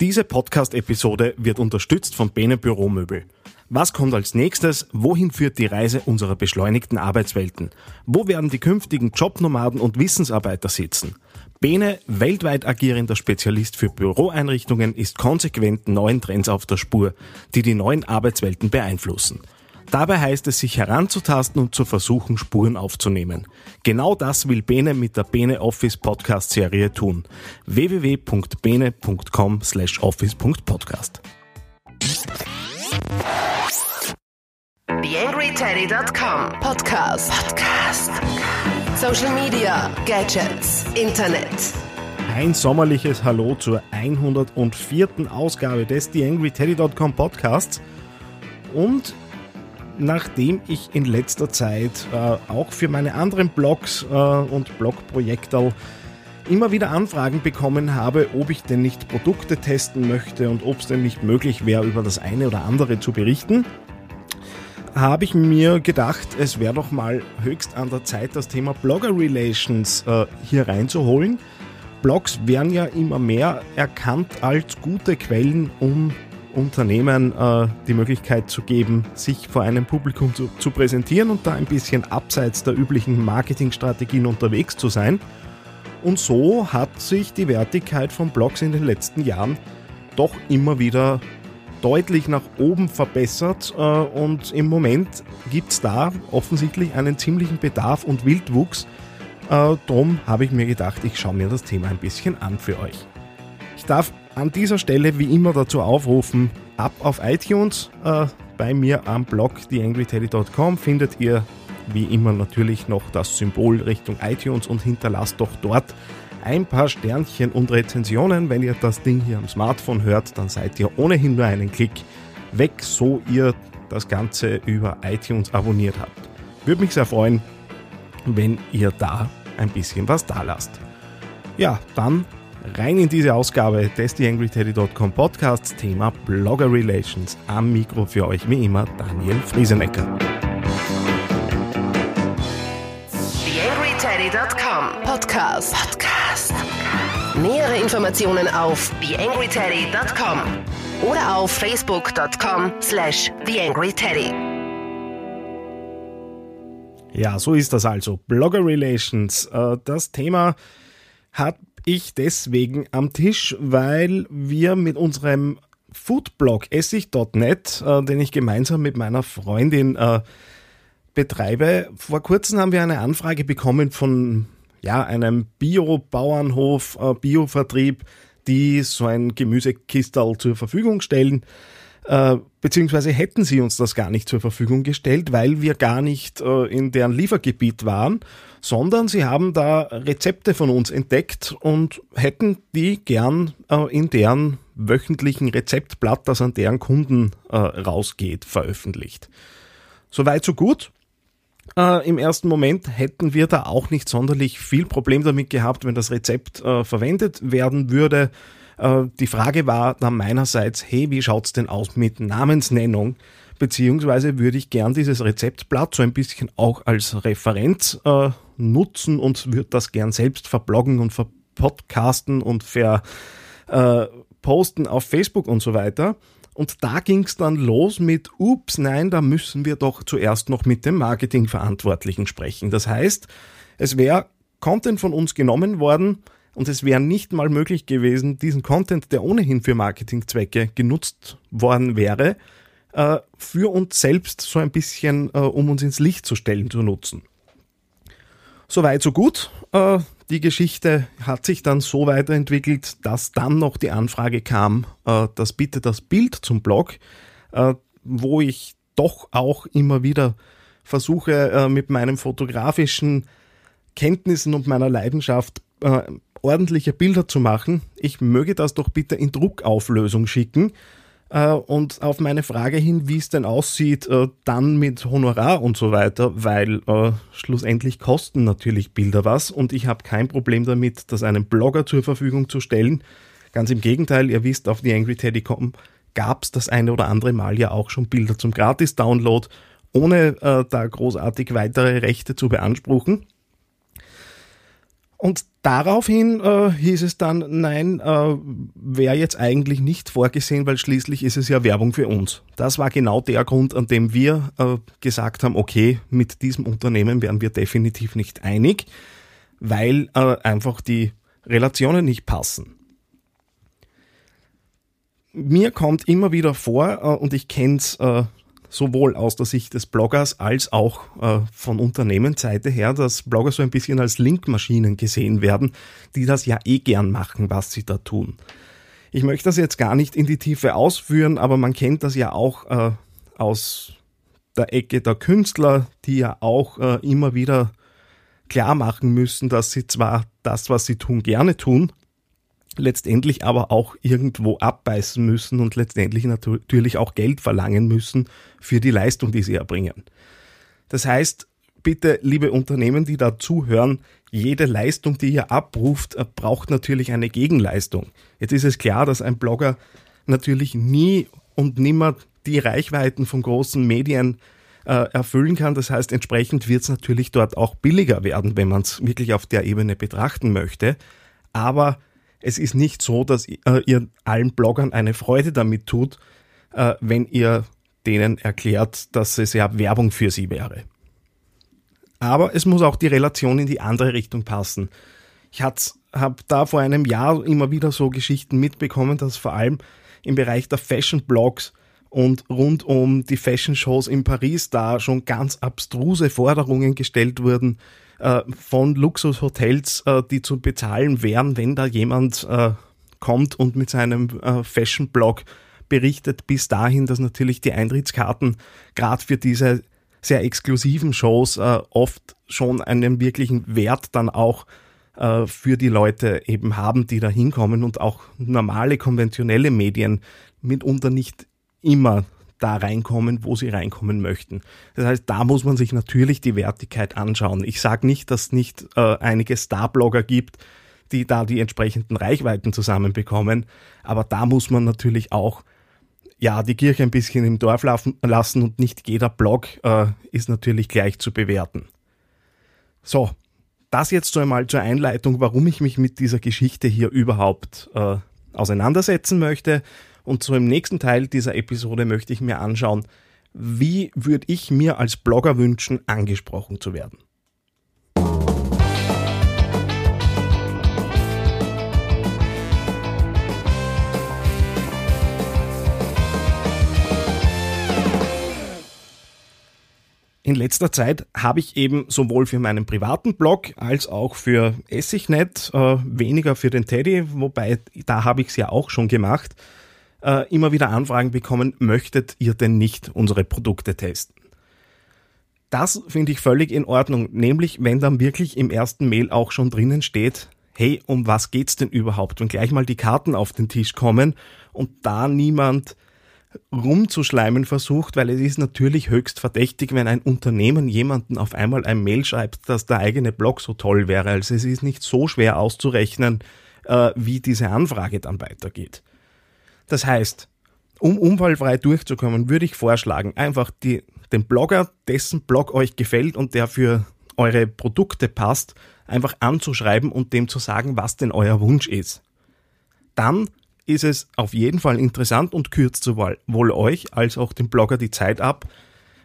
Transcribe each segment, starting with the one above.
Diese Podcast-Episode wird unterstützt von Bene Büromöbel. Was kommt als nächstes? Wohin führt die Reise unserer beschleunigten Arbeitswelten? Wo werden die künftigen Jobnomaden und Wissensarbeiter sitzen? Bene, weltweit agierender Spezialist für Büroeinrichtungen, ist konsequent neuen Trends auf der Spur, die die neuen Arbeitswelten beeinflussen. Dabei heißt es, sich heranzutasten und zu versuchen, Spuren aufzunehmen. Genau das will Bene mit der Bene Office Podcast Serie tun. www.bene.com slash office.podcast. TheAngryTeddy.com Podcast. Podcast. Social Media, Gadgets, Internet. Ein sommerliches Hallo zur 104. Ausgabe des TheAngryTeddy.com Podcasts. Und nachdem ich in letzter Zeit äh, auch für meine anderen Blogs äh, und Blogprojekte immer wieder Anfragen bekommen habe, ob ich denn nicht Produkte testen möchte und ob es denn nicht möglich wäre, über das eine oder andere zu berichten, habe ich mir gedacht, es wäre doch mal höchst an der Zeit, das Thema Blogger Relations äh, hier reinzuholen. Blogs werden ja immer mehr erkannt als gute Quellen, um Unternehmen äh, die Möglichkeit zu geben, sich vor einem Publikum zu, zu präsentieren und da ein bisschen abseits der üblichen Marketingstrategien unterwegs zu sein. Und so hat sich die Wertigkeit von Blogs in den letzten Jahren doch immer wieder deutlich nach oben verbessert äh, und im Moment gibt es da offensichtlich einen ziemlichen Bedarf und Wildwuchs. Äh, drum habe ich mir gedacht, ich schaue mir das Thema ein bisschen an für euch. Ich darf an dieser Stelle wie immer dazu aufrufen, ab auf iTunes. Äh, bei mir am Blog theangryteddy.com findet ihr wie immer natürlich noch das Symbol Richtung iTunes und hinterlasst doch dort ein paar Sternchen und Rezensionen. Wenn ihr das Ding hier am Smartphone hört, dann seid ihr ohnehin nur einen Klick weg, so ihr das Ganze über iTunes abonniert habt. Würde mich sehr freuen, wenn ihr da ein bisschen was da lasst. Ja, dann rein in diese Ausgabe des TheAngryTeddy.com Podcasts, Thema Blogger Relations. Am Mikro für euch wie immer Daniel Friesenecker. TheAngryTeddy.com Podcast. Podcast. Nähere Informationen auf TheAngryTeddy.com oder auf Facebook.com slash TheAngryTeddy. Ja, so ist das also. Blogger Relations. Äh, das Thema hat ich deswegen am Tisch, weil wir mit unserem Foodblog essig.net, äh, den ich gemeinsam mit meiner Freundin äh, betreibe, vor kurzem haben wir eine Anfrage bekommen von ja, einem Bio-Bauernhof, äh, Biovertrieb, die so ein Gemüsekistal zur Verfügung stellen. Äh, beziehungsweise hätten sie uns das gar nicht zur Verfügung gestellt, weil wir gar nicht äh, in deren Liefergebiet waren, sondern sie haben da Rezepte von uns entdeckt und hätten die gern äh, in deren wöchentlichen Rezeptblatt, das an deren Kunden äh, rausgeht, veröffentlicht. Soweit so gut. Äh, Im ersten Moment hätten wir da auch nicht sonderlich viel Problem damit gehabt, wenn das Rezept äh, verwendet werden würde. Äh, die Frage war dann meinerseits, hey, wie schaut's denn aus mit Namensnennung? Beziehungsweise würde ich gern dieses Rezeptblatt so ein bisschen auch als Referenz nutzen und würde das gern selbst verbloggen und verpodcasten und verposten äh, auf Facebook und so weiter. Und da ging's dann los mit, ups, nein, da müssen wir doch zuerst noch mit dem Marketingverantwortlichen sprechen. Das heißt, es wäre Content von uns genommen worden, und es wäre nicht mal möglich gewesen, diesen Content, der ohnehin für Marketingzwecke genutzt worden wäre, äh, für uns selbst so ein bisschen, äh, um uns ins Licht zu stellen, zu nutzen. Soweit, so gut. Äh, die Geschichte hat sich dann so weiterentwickelt, dass dann noch die Anfrage kam, dass bitte das Bild zum Blog, wo ich doch auch immer wieder versuche, mit meinen fotografischen Kenntnissen und meiner Leidenschaft ordentliche Bilder zu machen, ich möge das doch bitte in Druckauflösung schicken. Äh, und auf meine Frage hin, wie es denn aussieht, äh, dann mit Honorar und so weiter, weil äh, schlussendlich kosten natürlich Bilder was und ich habe kein Problem damit, das einem Blogger zur Verfügung zu stellen. Ganz im Gegenteil, ihr wisst, auf TheAngryTeddy.com gab es das eine oder andere Mal ja auch schon Bilder zum Gratis-Download, ohne da großartig weitere Rechte zu beanspruchen. Und daraufhin äh, hieß es dann, nein, äh, wäre jetzt eigentlich nicht vorgesehen, weil schließlich ist es ja Werbung für uns. Das war genau der Grund, an dem wir äh, gesagt haben, okay, mit diesem Unternehmen wären wir definitiv nicht einig, weil äh, einfach die Relationen nicht passen. Mir kommt immer wieder vor, äh, und ich kenne es äh, sowohl aus der Sicht des Bloggers als auch äh, von Unternehmensseite her, dass Blogger so ein bisschen als Linkmaschinen gesehen werden, die das ja eh gern machen, was sie da tun. Ich möchte das jetzt gar nicht in die Tiefe ausführen, aber man kennt das ja auch äh, aus der Ecke der Künstler, die ja auch äh, immer wieder klar machen müssen, dass sie zwar das, was sie tun, gerne tun, letztendlich aber auch irgendwo abbeißen müssen und letztendlich natürlich auch Geld verlangen müssen für die Leistung, die sie erbringen. Das heißt, bitte, liebe Unternehmen, die da zuhören, jede Leistung, die ihr abruft, braucht natürlich eine Gegenleistung. Jetzt ist es klar, dass ein Blogger natürlich nie und nimmer die Reichweiten von großen Medien äh, erfüllen kann. Das heißt, entsprechend wird es natürlich dort auch billiger werden, wenn man es wirklich auf der Ebene betrachten möchte. Aber es ist nicht so, dass äh, ihr allen Bloggern eine Freude damit tut, äh, wenn ihr denen erklärt, dass es ja Werbung für sie wäre. Aber es muss auch die Relation in die andere Richtung passen. Ich habe da vor einem Jahr immer wieder so Geschichten mitbekommen, dass vor allem im Bereich der Fashion-Blogs und rund um die Fashion-Shows in Paris da schon ganz abstruse Forderungen gestellt wurden, äh, von Luxushotels, äh, die zu bezahlen wären, wenn da jemand äh, kommt und mit seinem äh, Fashion-Blog berichtet, bis dahin, dass natürlich die Eintrittskarten gerade für diese sehr exklusiven Shows äh, oft schon einen wirklichen Wert dann auch äh, für die Leute eben haben, die da hinkommen und auch normale konventionelle Medien mitunter nicht immer da reinkommen, wo sie reinkommen möchten. Das heißt, da muss man sich natürlich die Wertigkeit anschauen. Ich sage nicht, dass es nicht äh, einige Starblogger gibt, die da die entsprechenden Reichweiten zusammenbekommen, aber da muss man natürlich auch ja, die Kirche ein bisschen im Dorf lassen und nicht jeder Blog äh, ist natürlich gleich zu bewerten. So, das jetzt so einmal zur Einleitung, warum ich mich mit dieser Geschichte hier überhaupt äh, auseinandersetzen möchte. Und so im nächsten Teil dieser Episode möchte ich mir anschauen, wie würde ich mir als Blogger wünschen, angesprochen zu werden. In letzter Zeit habe ich eben sowohl für meinen privaten Blog als auch für Essignet, äh, weniger für den Teddy, wobei da habe ich es ja auch schon gemacht, äh, immer wieder Anfragen bekommen, möchtet ihr denn nicht unsere Produkte testen? Das finde ich völlig in Ordnung, nämlich wenn dann wirklich im ersten Mail auch schon drinnen steht, hey, um was geht's denn überhaupt? Wenn gleich mal die Karten auf den Tisch kommen und da niemand rumzuschleimen versucht, weil es ist natürlich höchst verdächtig, wenn ein Unternehmen jemanden auf einmal ein Mail schreibt, dass der eigene Blog so toll wäre. Also es ist nicht so schwer auszurechnen, äh, wie diese Anfrage dann weitergeht. Das heißt, um unfallfrei durchzukommen, würde ich vorschlagen, einfach die, den Blogger, dessen Blog euch gefällt und der für eure Produkte passt, einfach anzuschreiben und dem zu sagen, was denn euer Wunsch ist. Dann ist es auf jeden Fall interessant und kürzt sowohl euch als auch dem Blogger die Zeit ab,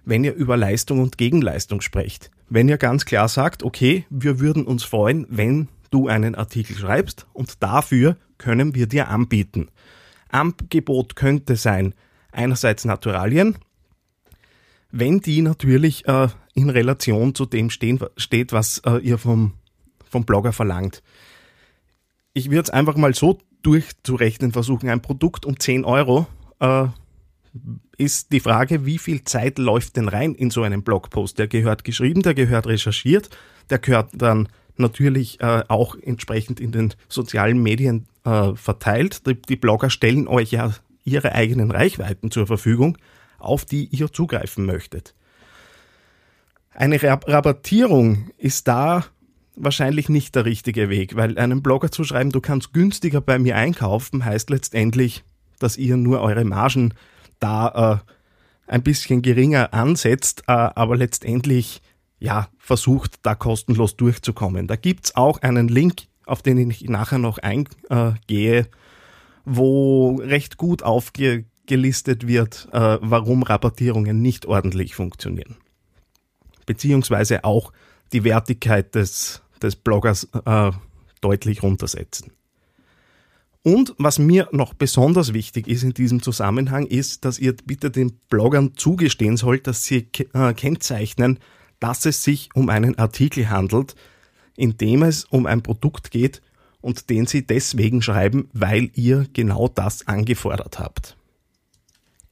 wenn ihr über Leistung und Gegenleistung sprecht. Wenn ihr ganz klar sagt, okay, wir würden uns freuen, wenn du einen Artikel schreibst und dafür können wir dir anbieten. Angebot könnte sein, einerseits Naturalien, wenn die natürlich äh, in Relation zu dem stehen, steht, was äh, ihr vom, vom Blogger verlangt. Ich würde es einfach mal so durchzurechnen versuchen. Ein Produkt um 10 Euro äh, ist die Frage, wie viel Zeit läuft denn rein in so einen Blogpost? Der gehört geschrieben, der gehört recherchiert, der gehört dann natürlich äh, auch entsprechend in den sozialen Medien äh, verteilt. Die, die, Blogger stellen euch ja ihre eigenen Reichweiten zur Verfügung, auf die ihr zugreifen möchtet. Eine Rabattierung ist da wahrscheinlich nicht der richtige Weg, weil einem Blogger zu schreiben, du kannst günstiger bei mir einkaufen, heißt letztendlich, dass ihr nur eure Margen da äh, ein bisschen geringer ansetzt, äh, aber letztendlich ja, versucht, da kostenlos durchzukommen. Da gibt's auch einen Link, auf den ich nachher noch eingehe, wo recht gut aufgelistet wird, äh, warum Rabattierungen nicht ordentlich funktionieren. Beziehungsweise auch die Wertigkeit des, des Bloggers äh, deutlich runtersetzen. Und was mir noch besonders wichtig ist in diesem Zusammenhang, ist, dass ihr bitte den Bloggern zugestehen sollt, dass sie äh, kennzeichnen, dass es sich um einen Artikel handelt, in dem es um ein Produkt geht und den sie deswegen schreiben, weil ihr genau das angefordert habt.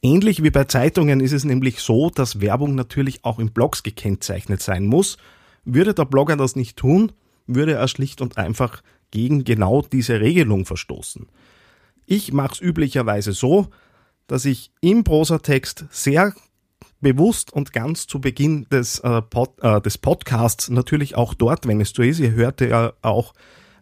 Ähnlich wie bei Zeitungen ist es nämlich so, dass Werbung natürlich auch in Blogs gekennzeichnet sein muss. Würde der Blogger das nicht tun, würde er schlicht und einfach gegen genau diese Regelung verstoßen. Ich mache es üblicherweise so, dass ich im Prosatext sehr bewusst und ganz zu Beginn des, äh, Pod, äh, des Podcasts, natürlich auch dort, wenn es so ist, ihr hörte ja auch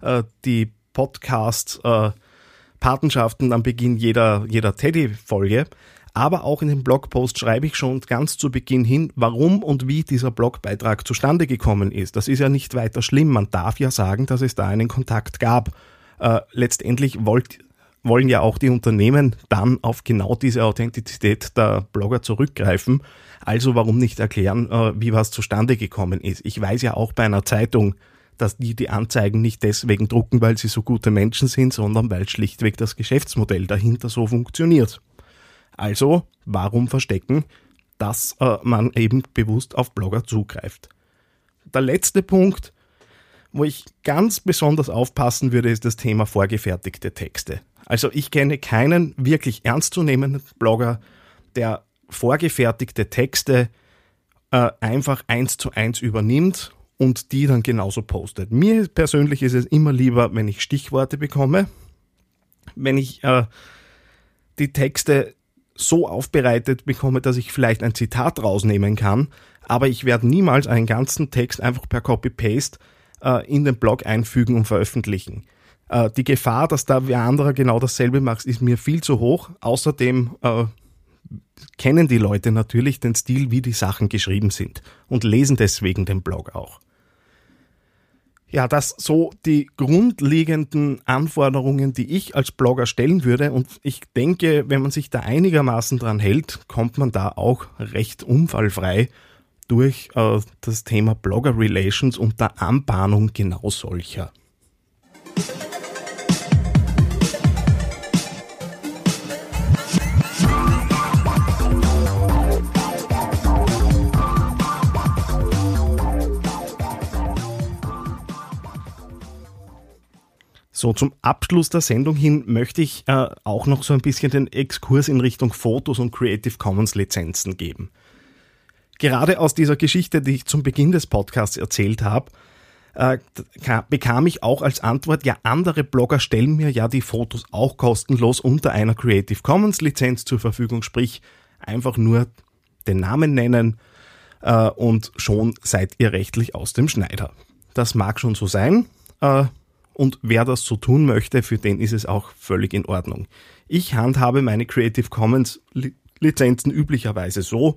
äh, die Podcast-Patenschaften äh, am Beginn jeder, jeder Teddy-Folge, aber auch in dem Blogpost schreibe ich schon ganz zu Beginn hin, warum und wie dieser Blogbeitrag zustande gekommen ist. Das ist ja nicht weiter schlimm. Man darf ja sagen, dass es da einen Kontakt gab. Äh, letztendlich wollt, wollen ja auch die Unternehmen dann auf genau diese Authentizität der Blogger zurückgreifen. Also warum nicht erklären, äh, wie was zustande gekommen ist? Ich weiß ja auch bei einer Zeitung, dass die die Anzeigen nicht deswegen drucken, weil sie so gute Menschen sind, sondern weil schlichtweg das Geschäftsmodell dahinter so funktioniert. Also, warum verstecken, dass äh, man eben bewusst auf Blogger zugreift? Der letzte Punkt, wo ich ganz besonders aufpassen würde, ist das Thema vorgefertigte Texte. Also ich kenne keinen wirklich ernstzunehmenden Blogger, der vorgefertigte Texte äh, einfach eins zu eins übernimmt und die dann genauso postet. Mir persönlich ist es immer lieber, wenn ich Stichworte bekomme, wenn ich äh, die Texte so aufbereitet bekomme, dass ich vielleicht ein Zitat rausnehmen kann, aber ich werde niemals einen ganzen Text einfach per Copy-Paste äh, in den Blog einfügen und veröffentlichen. Äh, die Gefahr, dass da wer anderer genau dasselbe macht, ist mir viel zu hoch. Außerdem äh, kennen die Leute natürlich den Stil, wie die Sachen geschrieben sind und lesen deswegen den Blog auch. Ja, das so die grundlegenden Anforderungen, die ich als Blogger stellen würde. Und ich denke, wenn man sich da einigermaßen dran hält, kommt man da auch recht unfallfrei durch äh, das Thema Blogger Relations und der Anbahnung genau solcher. So, zum Abschluss der Sendung hin möchte ich äh, auch noch so ein bisschen den Exkurs in Richtung Fotos und Creative Commons Lizenzen geben. Gerade aus dieser Geschichte, die ich zum Beginn des Podcasts erzählt habe, äh, bekam ich auch als Antwort, ja, andere Blogger stellen mir ja die Fotos auch kostenlos unter einer Creative Commons Lizenz zur Verfügung, sprich einfach nur den Namen nennen äh, und schon seid ihr rechtlich aus dem Schneider. Das mag schon so sein. Äh, und wer das so tun möchte, für den ist es auch völlig in Ordnung. Ich handhabe meine Creative Commons Lizenzen üblicherweise so,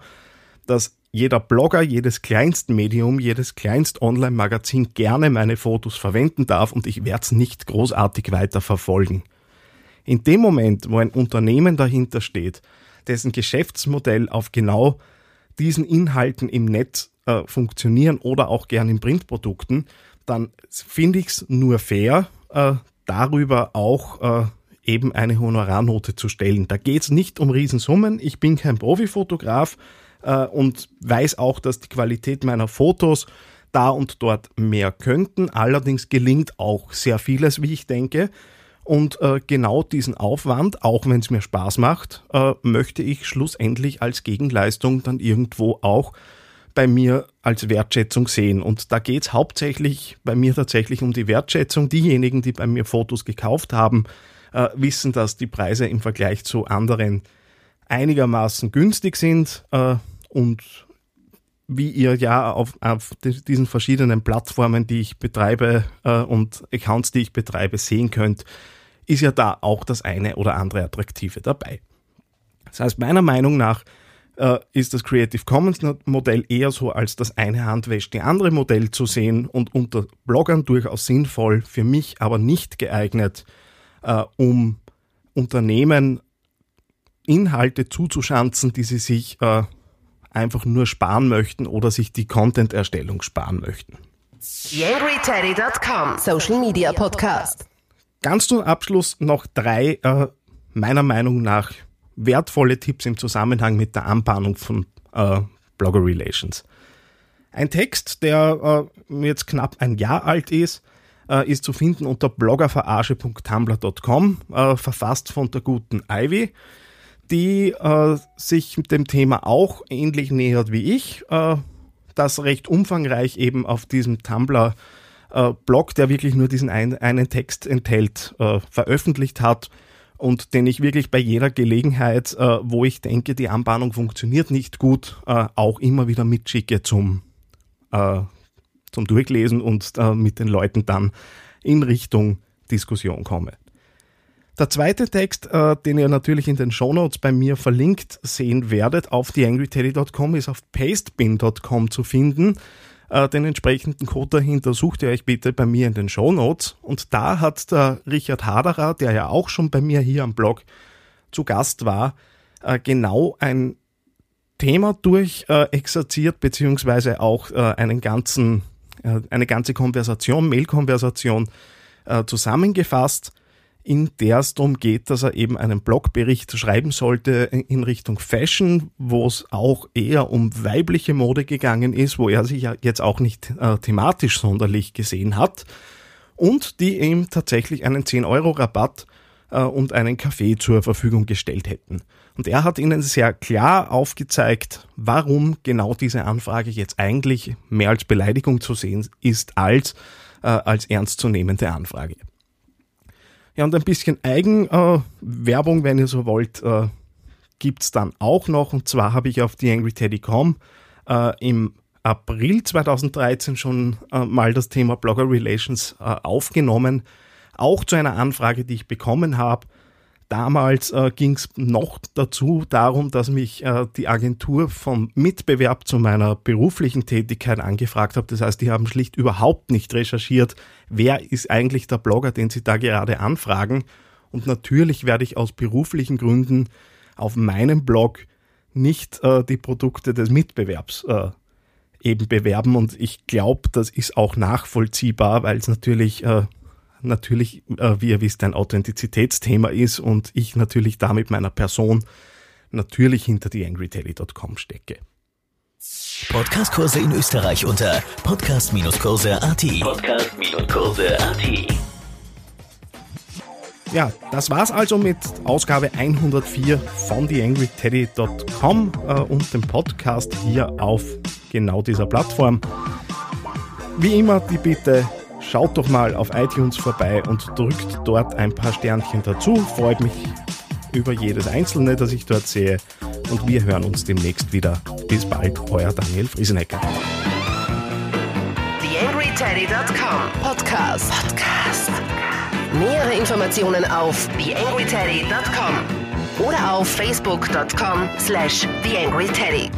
dass jeder Blogger, jedes Kleinstmedium, jedes Kleinst-Online-Magazin gerne meine Fotos verwenden darf und ich werde es nicht großartig weiter verfolgen. In dem Moment, wo ein Unternehmen dahinter steht, dessen Geschäftsmodell auf genau diesen Inhalten im Netz äh, funktionieren oder auch gern in Printprodukten, dann finde ich es nur fair, äh, darüber auch äh, eben eine Honorarnote zu stellen. Da geht es nicht um Riesensummen. Ich bin kein Profifotograf äh, und weiß auch, dass die Qualität meiner Fotos da und dort mehr könnten. Allerdings gelingt auch sehr vieles, wie ich denke. Und äh, genau diesen Aufwand, auch wenn es mir Spaß macht, äh, möchte ich schlussendlich als Gegenleistung dann irgendwo auch bei mir als Wertschätzung sehen. Und da geht es hauptsächlich bei mir tatsächlich um die Wertschätzung. Diejenigen, die bei mir Fotos gekauft haben, äh, wissen, dass die Preise im Vergleich zu anderen einigermaßen günstig sind äh, und wie ihr ja auf, auf, diesen verschiedenen Plattformen, die ich betreibe äh, und Accounts, die ich betreibe, sehen könnt, ist ja da auch das eine oder andere Attraktive dabei. Das heißt, meiner Meinung nach äh, ist das Creative Commons Modell eher so als das eine Hand wäscht die andere Modell zu sehen und unter Bloggern durchaus sinnvoll, für mich aber nicht geeignet, äh, um Unternehmen Inhalte zuzuschanzen, die sie sich äh, einfach nur sparen möchten oder sich die Content-Erstellung sparen möchten. YangryTeddy.com Social Media Podcast. Ganz zum Abschluss noch drei äh, meiner Meinung nach wertvolle Tipps im Zusammenhang mit der Anbahnung von äh, Blogger Relations. Ein Text, der äh, jetzt knapp ein Jahr alt ist, äh, ist zu finden unter bloggerverarsche.tumblr.com, äh, verfasst von der guten Ivy, die äh, sich dem Thema auch ähnlich nähert wie ich, äh, das recht umfangreich eben auf diesem Tumblr Blog, der wirklich nur diesen ein, einen Text enthält, veröffentlicht hat und den ich wirklich bei jeder Gelegenheit, äh, wo ich denke, die Anbahnung funktioniert nicht gut, äh, auch immer wieder mitschicke zum, äh, zum Durchlesen und äh, mit den Leuten dann in Richtung Diskussion komme. Der zweite Text, äh, den ihr natürlich in den Shownotes bei mir verlinkt sehen werdet auf theangryteddy.com, ist auf pastebin.com zu finden. Äh, den entsprechenden Code dahinter sucht ihr euch bitte bei mir in den Show Notes. Und da hat der Richard Haderer, der ja auch schon bei mir hier am Blog zu Gast war, äh, genau ein Thema durchexerziert, äh, beziehungsweise auch äh, einen ganzen, äh, eine ganze Konversation, Mail-Konversation äh, zusammengefasst in der es darum geht, dass er eben einen Blogbericht schreiben sollte in Richtung Fashion, wo es auch eher um weibliche Mode gegangen ist, wo er sich ja jetzt auch nicht äh, thematisch sonderlich gesehen hat und die ihm tatsächlich einen 10-Euro-Rabatt äh, und einen Kaffee zur Verfügung gestellt hätten. Und er hat ihnen sehr klar aufgezeigt, warum genau diese Anfrage jetzt eigentlich mehr als Beleidigung zu sehen ist als äh, als ernstzunehmende Anfrage. Ja, und ein bisschen Eigenwerbung, äh, wenn ihr so wollt, äh, es dann auch noch. Und zwar habe ich auf TheAngryTeddy.com äh, im April 2013 schon äh, mal das Thema Blogger Relations äh, aufgenommen. Auch zu einer Anfrage, die ich bekommen habe Damals äh, ging es noch dazu darum, dass mich äh, die Agentur vom Mitbewerb zu meiner beruflichen Tätigkeit angefragt hat. Das heißt, die haben schlicht überhaupt nicht recherchiert, wer ist eigentlich der Blogger, den sie da gerade anfragen. Und natürlich werde ich aus beruflichen Gründen auf meinem Blog nicht äh, die Produkte des Mitbewerbs äh, eben bewerben. Und ich glaube, das ist auch nachvollziehbar, weil es natürlich äh, natürlich, äh, wie ihr wisst, ein Authentizitätsthema ist und ich natürlich da mit meiner Person natürlich hinter die angryteddy.com stecke. Podcastkurse in Österreich unter podcast-kurse.at. Podcast-kurse.at. Ja, das war's also mit Ausgabe 104 von theangryteddy.com äh, und dem Podcast hier auf genau dieser Plattform. Wie immer die Bitte Schaut doch mal auf iTunes vorbei und drückt dort ein paar Sternchen dazu. Freut mich über jedes einzelne, das ich dort sehe. Und wir hören uns demnächst wieder. Bis bald, euer Daniel Friesenecker. TheAngryTeddy.com Podcast. Podcast. Nähere Informationen auf TheAngryTeddy.com oder auf Facebook.com slash TheAngryTeddy.